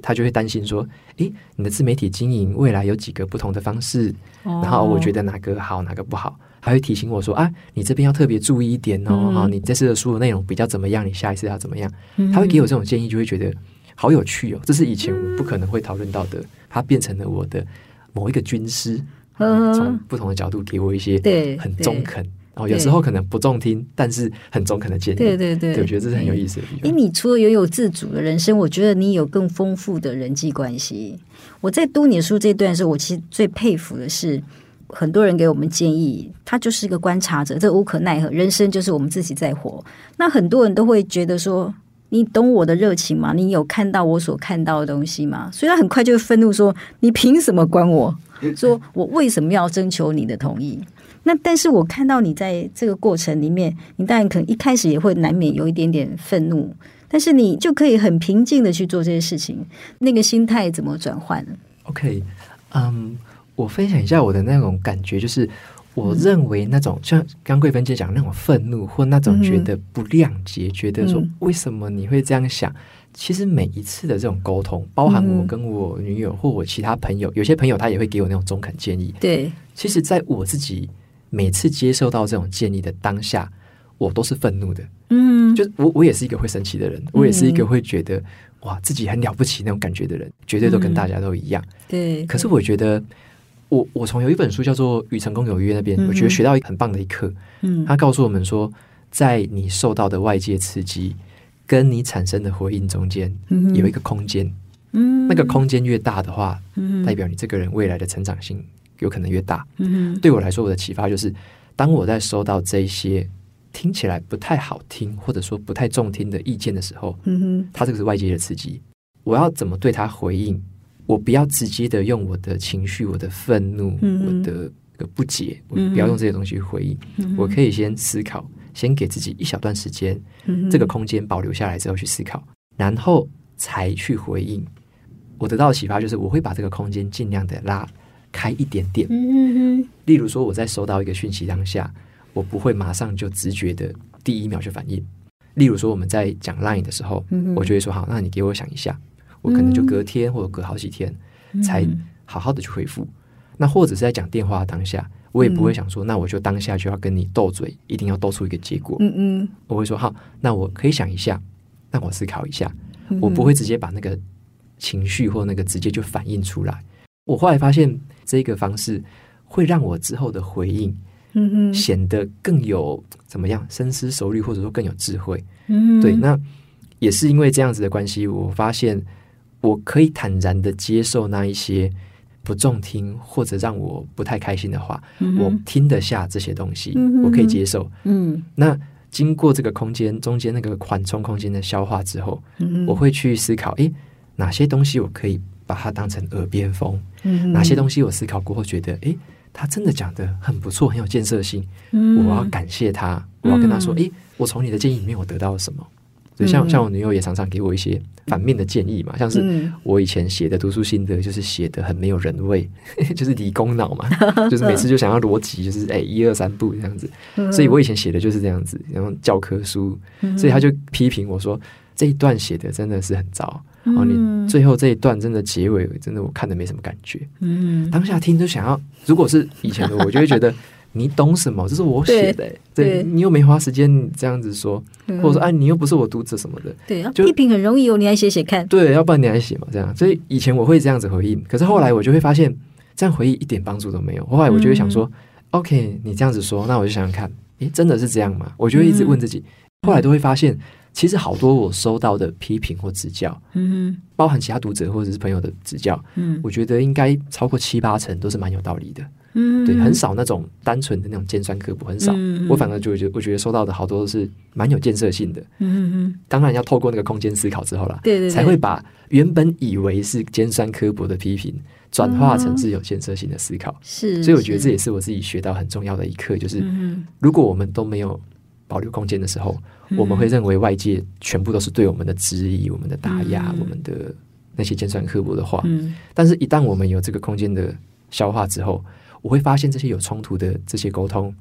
他就会担心说：“诶，你的自媒体经营未来有几个不同的方式，哦、然后我觉得哪个好，哪个不好，还会提醒我说：啊，你这边要特别注意一点哦。你这次的书的内容比较怎么样？你下一次要怎么样？嗯、他会给我这种建议，就会觉得好有趣哦。这是以前我不可能会讨论到的。他变成了我的某一个军师，嗯、从不同的角度给我一些很中肯。”哦，有时候可能不中听，但是很中肯的建议。对对对，对，我觉得这是很有意思的地方。因为你除了拥有自主的人生，我觉得你有更丰富的人际关系。我在读你的书这段的时候，我其实最佩服的是，很多人给我们建议，他就是一个观察者，这无可奈何。人生就是我们自己在活。那很多人都会觉得说，你懂我的热情吗？你有看到我所看到的东西吗？所以他很快就会愤怒说：“你凭什么管我？说我为什么要征求你的同意？”那但是我看到你在这个过程里面，你当然可能一开始也会难免有一点点愤怒，但是你就可以很平静的去做这些事情。那个心态怎么转换？OK，嗯，um，我分享一下我的那种感觉，就是我认为那种像刚贵芬姐讲那种愤怒或那种觉得不谅解，嗯、觉得说为什么你会这样想？其实每一次的这种沟通，包含我跟我女友或我其他朋友，有些朋友他也会给我那种中肯建议。对，其实在我自己。每次接受到这种建议的当下，我都是愤怒的。嗯，就我我也是一个会生气的人，嗯、我也是一个会觉得哇自己很了不起那种感觉的人，绝对都跟大家都一样。嗯、对。可是我觉得，我我从有一本书叫做《与成功有约》那边，嗯、我觉得学到一个很棒的一课。嗯，他告诉我们说，在你受到的外界刺激跟你产生的回应中间，有一个空间。嗯，那个空间越大的话，嗯，代表你这个人未来的成长性。有可能越大。嗯哼，对我来说，我的启发就是，当我在收到这些听起来不太好听，或者说不太中听的意见的时候，嗯哼，它这个是外界的刺激，我要怎么对他回应？我不要直接的用我的情绪、我的愤怒、嗯、我的个不解，我不要用这些东西去回应。嗯、我可以先思考，先给自己一小段时间，嗯、这个空间保留下来之后去思考，然后才去回应。我得到的启发就是，我会把这个空间尽量的拉。开一点点，例如说我在收到一个讯息当下，我不会马上就直觉的第一秒就反应。例如说我们在讲 Line 的时候，我就会说好，那你给我想一下，我可能就隔天或者隔好几天才好好的去回复。那或者是在讲电话当下，我也不会想说，那我就当下就要跟你斗嘴，一定要斗出一个结果。嗯嗯，我会说好，那我可以想一下，让我思考一下，我不会直接把那个情绪或那个直接就反映出来。我后来发现，这个方式会让我之后的回应，嗯哼，显得更有怎么样深思熟虑，或者说更有智慧。嗯，对，那也是因为这样子的关系，我发现我可以坦然的接受那一些不中听或者让我不太开心的话，嗯，我听得下这些东西，嗯，我可以接受。嗯，那经过这个空间中间那个缓冲空间的消化之后，嗯，我会去思考，诶，哪些东西我可以。把它当成耳边风，嗯、哪些东西我思考过后觉得，诶，他真的讲的很不错，很有建设性，嗯、我要感谢他，我要跟他说，诶，我从你的建议里面我得到了什么？所以像像我女友也常常给我一些反面的建议嘛，像是我以前写的读书心得，就是写的很没有人味，就是理工脑嘛，就是每次就想要逻辑，就是诶一二三步这样子，所以我以前写的就是这样子，然后教科书，所以他就批评我说这一段写的真的是很糟。哦，你最后这一段真的结尾真的我看的没什么感觉。嗯，当下听就想要，如果是以前的我，就会觉得你懂什么？这是我写的，对，你又没花时间这样子说，或者说哎，你又不是我读者什么的，对，就批评很容易哦，你来写写看，对，要不然你来写嘛，这样。所以以前我会这样子回应，可是后来我就会发现，这样回应一点帮助都没有。后来我就会想说，OK，你这样子说，那我就想想看，诶，真的是这样吗？我就会一直问自己，嗯、后来都会发现，其实好多我收到的批评或指教，嗯，包含其他读者或者是朋友的指教，嗯，我觉得应该超过七八成都是蛮有道理的。嗯，对，很少那种单纯的那种尖酸刻薄，很少。嗯、我反而就觉得，我觉得收到的好多都是蛮有建设性的。嗯嗯，当然要透过那个空间思考之后啦，对，对对，才会把原本以为是尖酸刻薄的批评，转化成是有建设性的思考。是、嗯，所以我觉得这也是我自己学到很重要的一课，就是如果我们都没有保留空间的时候，嗯、我们会认为外界全部都是对我们的质疑、我们的打压、嗯、我们的那些尖酸刻薄的话。嗯，但是一旦我们有这个空间的消化之后，我会发现这些有冲突的这些沟通，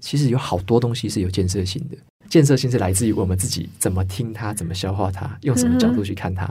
其实有好多东西是有建设性的。建设性是来自于我们自己怎么听它，怎么消化它，用什么角度去看它。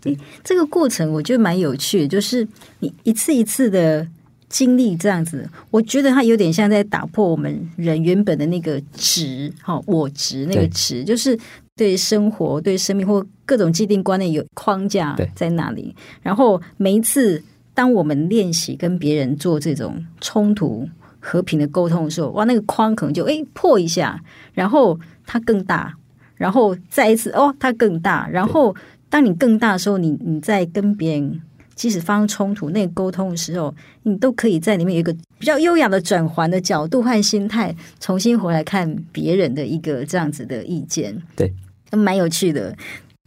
对，这个过程我觉得蛮有趣的，就是你一次一次的经历这样子，我觉得它有点像在打破我们人原本的那个执，哈，我执那个执，就是对生活、对生命或各种既定观念有框架在那里，然后每一次。当我们练习跟别人做这种冲突和平的沟通的时候，哇，那个框可能就诶破一下，然后它更大，然后再一次哦，它更大，然后当你更大的时候，你你在跟别人即使发生冲突那个沟通的时候，你都可以在里面有一个比较优雅的转环的角度和心态，重新回来看别人的一个这样子的意见，对，蛮有趣的。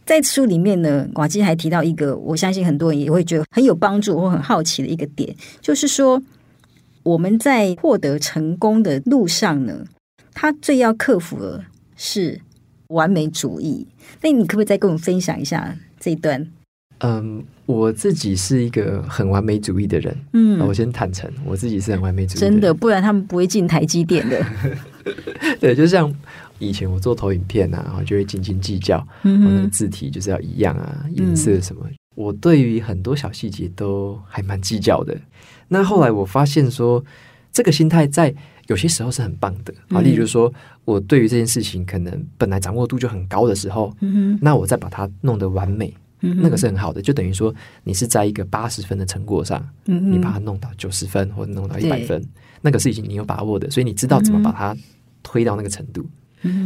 在书里面呢，瓦基还提到一个，我相信很多人也会觉得很有帮助或很好奇的一个点，就是说我们在获得成功的路上呢，他最要克服的是完美主义。那你可不可以再跟我们分享一下这一段？嗯，我自己是一个很完美主义的人。嗯，我先坦诚，我自己是很完美主义的人，真的，不然他们不会进台积电的。对，就像。以前我做投影片啊，然后就会斤斤计较，嗯，那个字体就是要一样啊，颜色什么，嗯，我对于很多小细节都还蛮计较的。那后来我发现说，这个心态在有些时候是很棒的啊。例如说，我对于这件事情可能本来掌握度就很高的时候，嗯，那我再把它弄得完美，那个是很好的。就等于说，你是在一个八十分的成果上，嗯，你把它弄到九十分或者弄到一百分，那个是已经你有把握的，所以你知道怎么把它推到那个程度。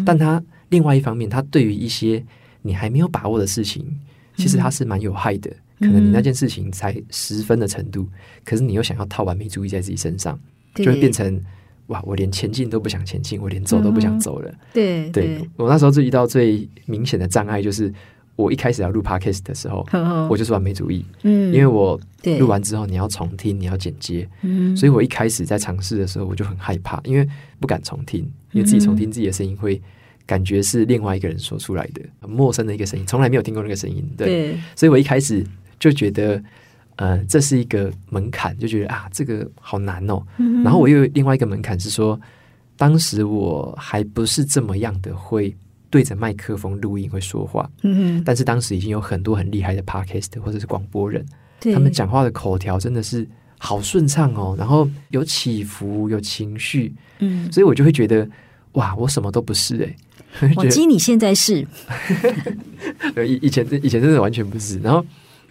但他另外一方面，他对于一些你还没有把握的事情，其实他是蛮有害的。可能你那件事情才十分的程度，可是你又想要套完美主义在自己身上，就会变成哇，我连前进都不想前进，我连走都不想走了。对，对我那时候就遇到最明显的障碍就是。我一开始要录 podcast 的时候，我就是完美主义。嗯，因为我录完之后你要重听，你要剪接，嗯，所以我一开始在尝试的时候我就很害怕，因为不敢重听，因为自己重听自己的声音会感觉是另外一个人说出来的，很陌生的一个声音，从来没有听过那个声音。对，所以我一开始就觉得，呃，这是一个门槛，就觉得啊，这个好难哦。然后我又有另外一个门槛是说，当时我还不是这么样的会。对着麦克风录音会说话，嗯，但是当时已经有很多很厉害的 podcast 或者是广播人，他们讲话的口条真的是好顺畅哦，然后有起伏，有情绪，嗯，所以我就会觉得哇，我什么都不是哎，我记你现在是，以以前以前真的完全不是，然后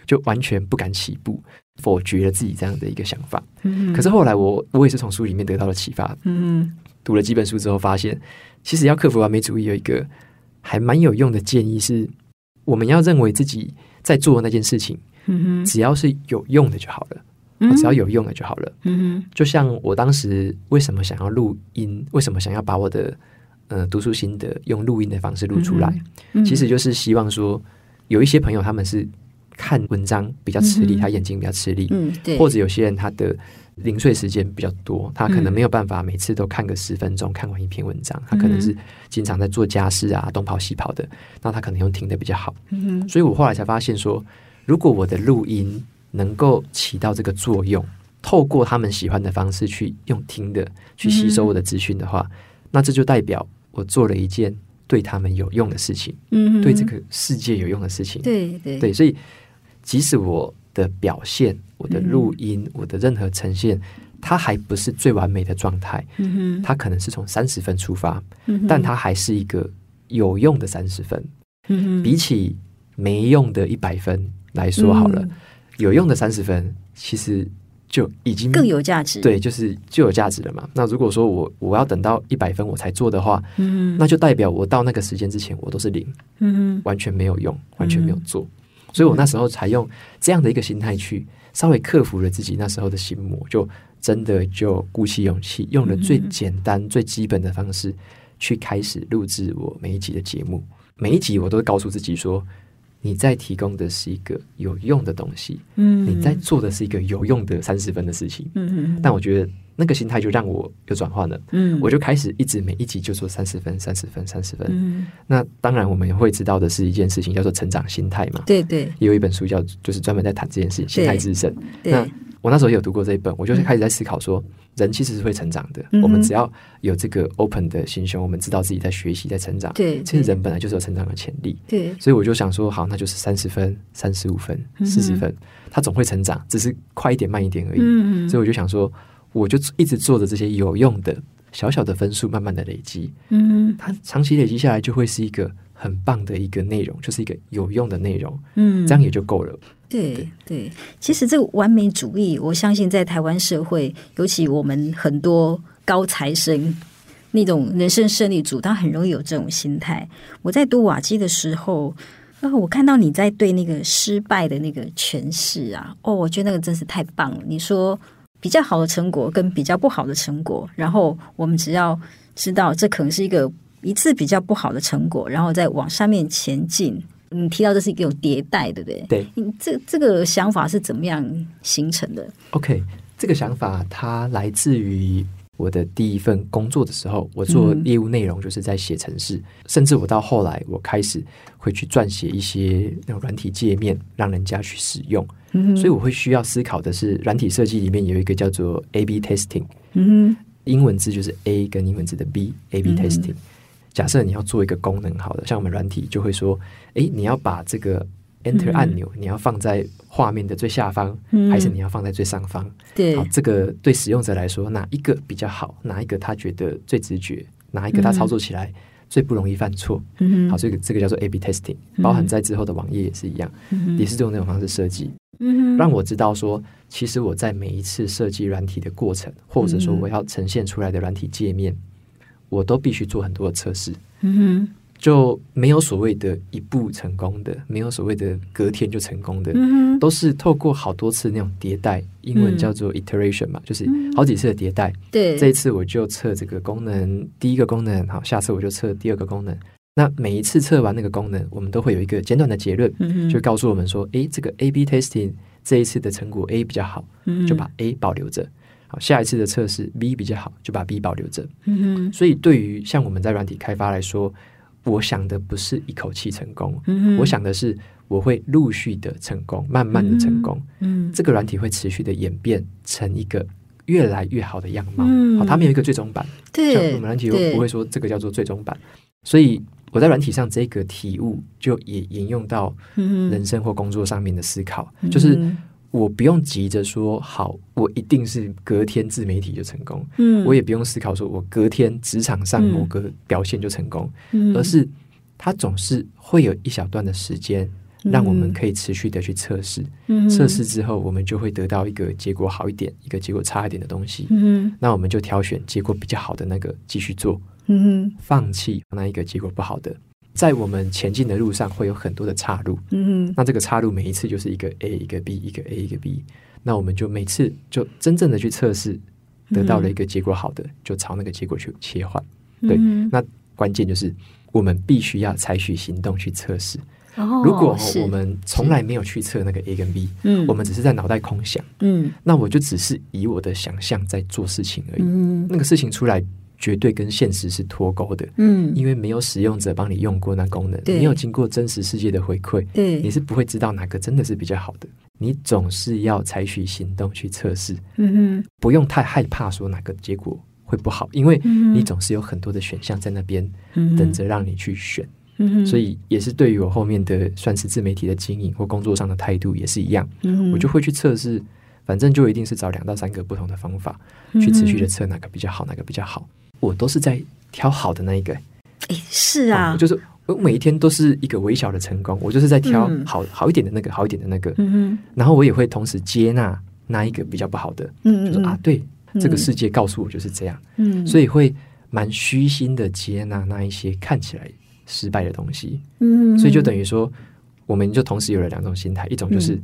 就完全不敢起步，否决了自己这样的一个想法。嗯，可是后来我我也是从书里面得到了启发，嗯，读了几本书之后发现，其实要克服完美主义有一个。还蛮有用的建议是，我们要认为自己在做的那件事情，只要是有用的就好了，嗯、只要有用的就好了。嗯、就像我当时为什么想要录音，为什么想要把我的呃读书心得用录音的方式录出来，嗯嗯、其实就是希望说，有一些朋友他们是看文章比较吃力，嗯、他眼睛比较吃力，嗯、或者有些人他的。零碎时间比较多，他可能没有办法每次都看个十分钟看完一篇文章。嗯、他可能是经常在做家事啊，东跑西跑的，那他可能用听的比较好。嗯、所以我后来才发现说，如果我的录音能够起到这个作用，透过他们喜欢的方式去用听的去吸收我的资讯的话，嗯、那这就代表我做了一件对他们有用的事情，嗯，对这个世界有用的事情。对对对，所以即使我的表现。我的录音，嗯、我的任何呈现，它还不是最完美的状态。它可能是从三十分出发，但它还是一个有用的三十分。比起没用的一百分来说好了，嗯、有用的三十分其实就已经更有价值。对，就是就有价值了嘛。那如果说我我要等到一百分我才做的话，嗯，那就代表我到那个时间之前我都是零，嗯，完全没有用，完全没有做。嗯、所以我那时候才用这样的一个心态去稍微克服了自己那时候的心魔，就真的就鼓起勇气，用了最简单、最基本的方式去开始录制我每一集的节目。每一集我都会告诉自己说。你在提供的是一个有用的东西，嗯，你在做的是一个有用的三十分的事情，嗯，但我觉得那个心态就让我有转换了，嗯，我就开始一直每一集就说三十分、三十分、三十分，嗯，那当然我们也会知道的是一件事情叫做成长心态嘛，对对，也有一本书叫就是专门在谈这件事情，心态制胜，那。我那时候也有读过这一本，我就是开始在思考说，人其实是会成长的。嗯、我们只要有这个 open 的心胸，我们知道自己在学习、在成长。对，其实人本来就是有成长的潜力。对，所以我就想说，好，那就是三十分、三十五分、四十分，他总会成长，只是快一点、慢一点而已。嗯、所以我就想说，我就一直做着这些有用的小小的分数，慢慢的累积。嗯，它长期累积下来，就会是一个很棒的一个内容，就是一个有用的内容。嗯，这样也就够了。对对，其实这个完美主义，我相信在台湾社会，尤其我们很多高材生那种人生胜利组，他很容易有这种心态。我在读瓦基的时候，然后我看到你在对那个失败的那个诠释啊，哦，我觉得那个真是太棒了。你说比较好的成果跟比较不好的成果，然后我们只要知道这可能是一个一次比较不好的成果，然后再往上面前进。你提到这是一个有迭代，对不对？对，你这这个想法是怎么样形成的？OK，这个想法它来自于我的第一份工作的时候，我做业务内容就是在写程式，嗯、甚至我到后来我开始会去撰写一些那种软体界面，让人家去使用。嗯、所以我会需要思考的是，软体设计里面有一个叫做 A/B testing，嗯，英文字就是 A 跟英文字的 B，A/B testing。假设你要做一个功能好的，像我们软体就会说，诶，你要把这个 Enter 按钮，你要放在画面的最下方，嗯、还是你要放在最上方？对，好，这个对使用者来说，哪一个比较好？哪一个他觉得最直觉？哪一个他操作起来最不容易犯错？嗯、好，这个这个叫做 A/B testing，包含在之后的网页也是一样，嗯、也是用那种方式设计，嗯、让我知道说，其实我在每一次设计软体的过程，或者说我要呈现出来的软体界面。我都必须做很多的测试，嗯哼，就没有所谓的一步成功的，没有所谓的隔天就成功的，嗯，都是透过好多次那种迭代，英文叫做 iteration 嘛，嗯，就是好几次的迭代。对，这一次我就测这个功能，第一个功能，好，下次我就测第二个功能。那每一次测完那个功能，我们都会有一个简短的结论，嗯，就告诉我们说，诶，这个 A/B testing 这一次的成果 A 比较好，嗯，就把 A 保留着。好，下一次的测试 B 比较好，就把 B 保留着。嗯哼。所以对于像我们在软体开发来说，我想的不是一口气成功，嗯。我想的是我会陆续的成功，慢慢的成功。嗯。这个软体会持续的演变成一个越来越好的样貌。嗯。好，它没有一个最终版。对。我们软体又不会说这个叫做最终版。所以我在软体上这个体悟就也引用到人生或工作上面的思考，就是。我不用急着说好，我一定是隔天自媒体就成功。嗯，我也不用思考说我隔天职场上某个表现就成功。嗯，而是它总是会有一小段的时间，让我们可以持续的去测试。嗯，测试之后，我们就会得到一个结果好一点，一个结果差一点的东西。嗯，那我们就挑选结果比较好的那个继续做。嗯，放弃那一个结果不好的。在我们前进的路上会有很多的岔路，嗯哼，那这个岔路每一次就是一个 A 一个 B 一个 A 一个 B，那我们就每次就真正的去测试，得到了一个结果好的，就朝那个结果去切换。对，那关键就是我们必须要采取行动去测试。哦、如果我们从来没有去测那个 A 跟 B，嗯，我们只是在脑袋空想，嗯，那我就只是以我的想象在做事情而已，嗯，那个事情出来。绝对跟现实是脱钩的，嗯，因为没有使用者帮你用过那功能，没有经过真实世界的回馈，对，你是不会知道哪个真的是比较好的。你总是要采取行动去测试，嗯哼，不用太害怕说哪个结果会不好，因为你总是有很多的选项在那边等着让你去选，所以也是对于我后面的算是自媒体的经营或工作上的态度也是一样，嗯，我就会去测试，反正就一定是找两到三个不同的方法去持续的测哪个比较好，哪个比较好。我都是在挑好的那一个，哎，是啊，就是我每一天都是一个微小的成功，我就是在挑好好一点的那个，好一点的那个，嗯哼，然后我也会同时接纳那一个比较不好的，嗯，就是啊，对，这个世界告诉我就是这样，嗯，所以会蛮虚心的接纳那一些看起来失败的东西，嗯，所以就等于说，我们就同时有了两种心态，一种就是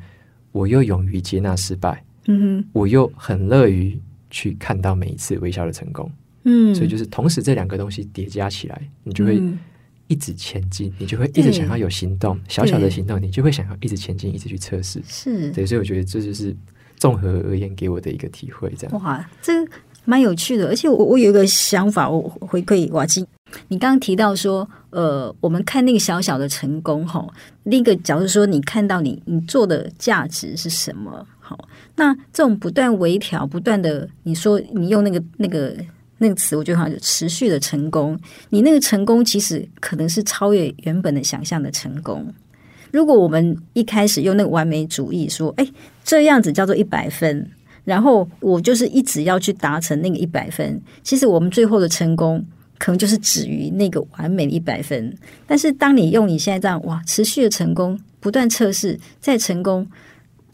我又勇于接纳失败，嗯，我又很乐于去看到每一次微笑的成功，嗯，所以就是同时这两个东西叠加起来，你就会。一直前进，你就会一直想要有行动，小小的行动，你就会想要一直前进，一直去测试。是，对，所以我觉得这就是综合而言给我的一个体会。这样哇，这蛮有趣的。而且我我有一个想法，我回馈瓦基。你刚刚提到说，呃，我们看那个小小的成功，哈，另一个假如说，你看到你你做的价值是什么？好，那这种不断微调、不断的，你说你用那个那个。那个词我觉得好像是持续的成功，你那个成功其实可能是超越原本的想象的成功。如果我们一开始用那个完美主义说，哎，这样子叫做一百分，然后我就是一直要去达成那个一百分，其实我们最后的成功可能就是止于那个完美的一百分。但是当你用你现在这样哇，持续的成功，不断测试再成功，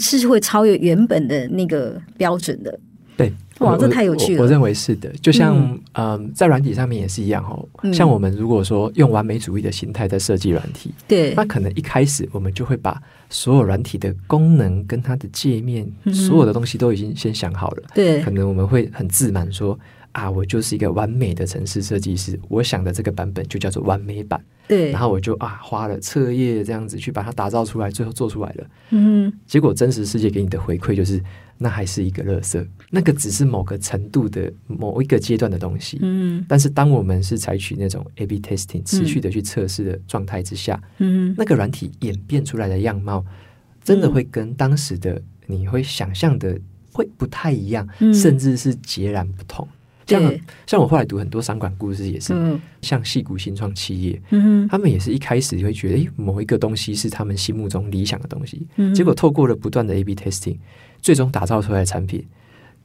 是会超越原本的那个标准的。对。哇，这太有趣了！我，我认为是的，就像嗯、呃，在软体上面也是一样哦。嗯、像我们如果说用完美主义的心态在设计软体，对，那可能一开始我们就会把所有软体的功能跟它的界面，嗯、所有的东西都已经先想好了。对，可能我们会很自满说啊，我就是一个完美的城市设计师，我想的这个版本就叫做完美版。对，然后我就啊花了彻夜这样子去把它打造出来，最后做出来了。嗯，结果真实世界给你的回馈就是。那还是一个垃圾，那个只是某个程度的某一个阶段的东西。嗯，但是当我们是采取那种 A/B testing 持续的去测试的状态之下，嗯，那个软体演变出来的样貌，真的会跟当时的你会想象的会不太一样，甚至是截然不同。像像我后来读很多商管故事，也是、嗯、像矽谷新创企业，嗯、他们也是一开始会觉得，诶，某一个东西是他们心目中理想的东西，嗯、结果透过了不断的 A/B testing，最终打造出来的产品，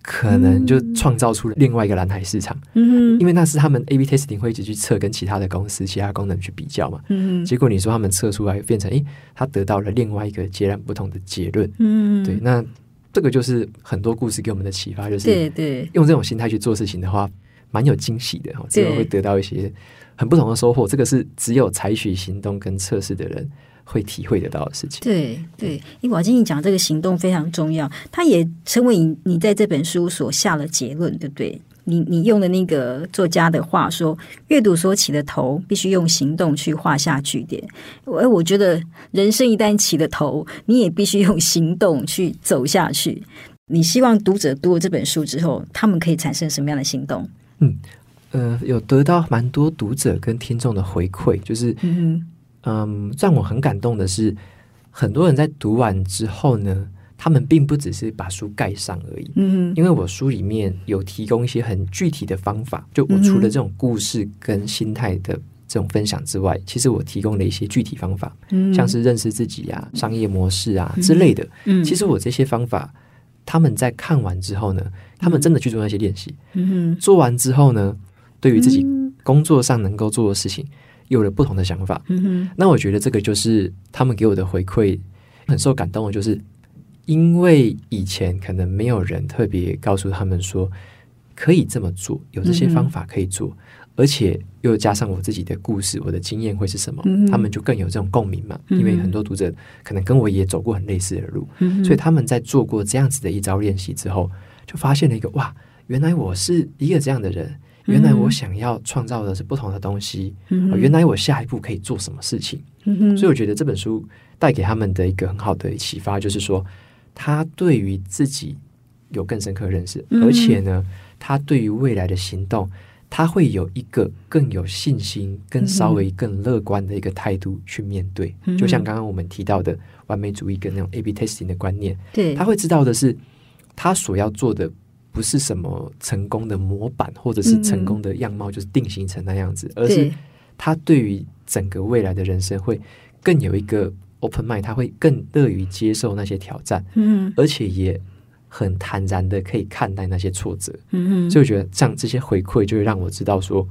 可能就创造出了另外一个蓝海市场。嗯、因为那是他们 A/B testing 会一直去测跟其他的公司、其他功能去比较嘛。嗯、结果你说他们测出来变成，诶，他得到了另外一个截然不同的结论。嗯、对，那。这个就是很多故事给我们的启发，就是对对，用这种心态去做事情的话，蛮有惊喜的哈，这个会得到一些很不同的收获。这个是只有采取行动跟测试的人会体会得到的事情。对对，因为我要跟你讲这个行动非常重要，它也成为你你在这本书所下的结论，对不对？你你用的那个作家的话说，阅读所起的头，必须用行动去画下句点。而我觉得，人生一旦起的头，你也必须用行动去走下去。你希望读者读了这本书之后，他们可以产生什么样的行动？嗯，呃，有得到蛮多读者跟听众的回馈，就是嗯嗯，让我很感动的是，很多人在读完之后呢。他们并不只是把书盖上而已，因为我书里面有提供一些很具体的方法，就我除了这种故事跟心态的这种分享之外，其实我提供了一些具体方法，嗯，像是认识自己啊、商业模式啊之类的，嗯，其实我这些方法，他们在看完之后呢，他们真的去做那些练习，做完之后呢，对于自己工作上能够做的事情，有了不同的想法，那我觉得这个就是他们给我的回馈，很受感动的，就是。因为以前可能没有人特别告诉他们说可以这么做，有这些方法可以做，嗯、而且又加上我自己的故事，我的经验会是什么，嗯、他们就更有这种共鸣嘛。嗯、因为很多读者可能跟我也走过很类似的路，嗯、所以他们在做过这样子的一招练习之后，就发现了一个哇，原来我是一个这样的人，原来我想要创造的是不同的东西，原来我下一步可以做什么事情。嗯、所以我觉得这本书带给他们的一个很好的启发就是说。他对于自己有更深刻认识，嗯、而且呢，他对于未来的行动，他会有一个更有信心、更稍微更乐观的一个态度去面对。嗯、就像刚刚我们提到的完美主义跟那种 A/B testing 的观念，对，他会知道的是，他所要做的不是什么成功的模板，或者是成功的样貌，就是定型成那样子，嗯、而是他对于整个未来的人生会更有一个。Open mind，他会更乐于接受那些挑战，嗯，而且也很坦然的可以看待那些挫折，嗯，所以我觉得像这些回馈，就会让我知道说，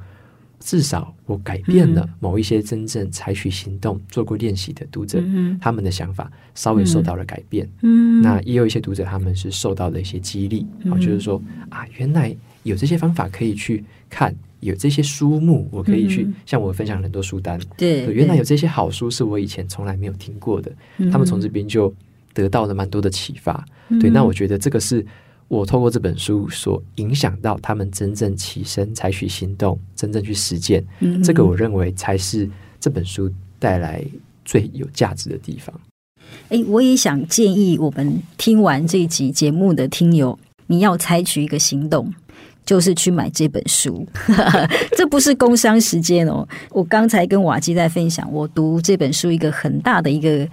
至少我改变了某一些真正采取行动、做过练习的读者，嗯、他们的想法稍微受到了改变。嗯，那也有一些读者他们是受到了一些激励，啊、嗯，就是说啊，原来有这些方法可以去看，有这些书目我可以去，向、嗯、我分享很多书单。对，原来有这些好书是我以前从来没有听过的，嗯、他们从这边就得到了蛮多的启发。嗯、对，那我觉得这个是。我透过这本书所影响到他们真正起身采取行动，真正去实践，嗯、这个我认为才是这本书带来最有价值的地方。诶，我也想建议我们听完这一集节目的听友，你要采取一个行动，就是去买这本书。这不是工商时间哦。我刚才跟瓦基在分享，我读这本书一个很大的一个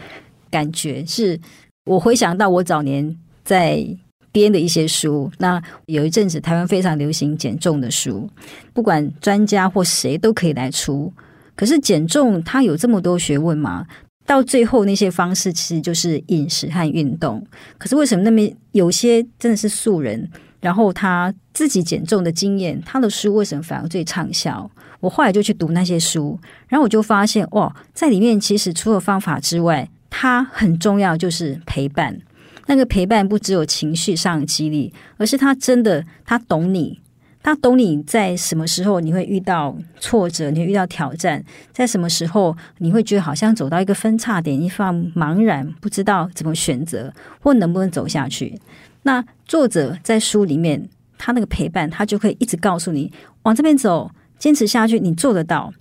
感觉是，我回想到我早年在。编的一些书，那有一阵子台湾非常流行减重的书，不管专家或谁都可以来出。可是减重它有这么多学问吗？到最后那些方式其实就是饮食和运动。可是为什么那边有些真的是素人，然后他自己减重的经验，他的书为什么反而最畅销？我后来就去读那些书，然后我就发现，哇，在里面其实除了方法之外，它很重要就是陪伴。那个陪伴不只有情绪上的激励，而是他真的他懂你，他懂你在什么时候你会遇到挫折，你会遇到挑战，在什么时候你会觉得好像走到一个分叉点，一方茫然不知道怎么选择或能不能走下去。那作者在书里面，他那个陪伴，他就可以一直告诉你往这边走，坚持下去，你做得到。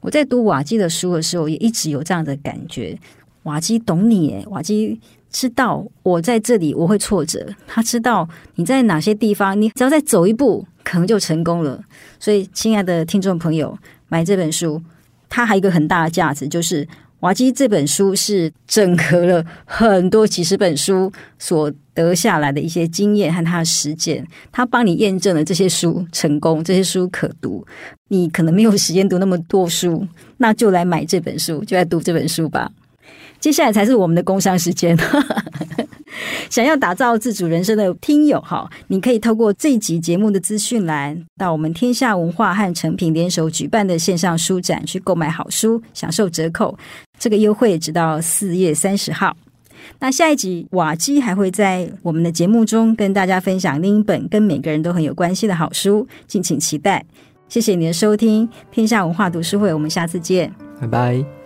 我在读瓦基的书的时候，也一直有这样的感觉。瓦基懂你，诶，瓦基。知道我在这里我会挫折，他知道你在哪些地方，你只要再走一步，可能就成功了。所以，亲爱的听众朋友，买这本书，它还有一个很大的价值，就是瓦基这本书是整合了很多几十本书所得下来的一些经验和他的实践，他帮你验证了这些书成功，这些书可读。你可能没有时间读那么多书，那就来买这本书，就来读这本书吧。接下来才是我们的工商时间。想要打造自主人生的听友哈，你可以透过这集节目的资讯栏，到我们天下文化和诚品联手举办的线上书展去购买好书，享受折扣。这个优惠直到四月三十号。那下一集瓦基还会在我们的节目中跟大家分享另一本跟每个人都很有关系的好书，敬请期待。谢谢你的收听，天下文化读书会，我们下次见，拜拜。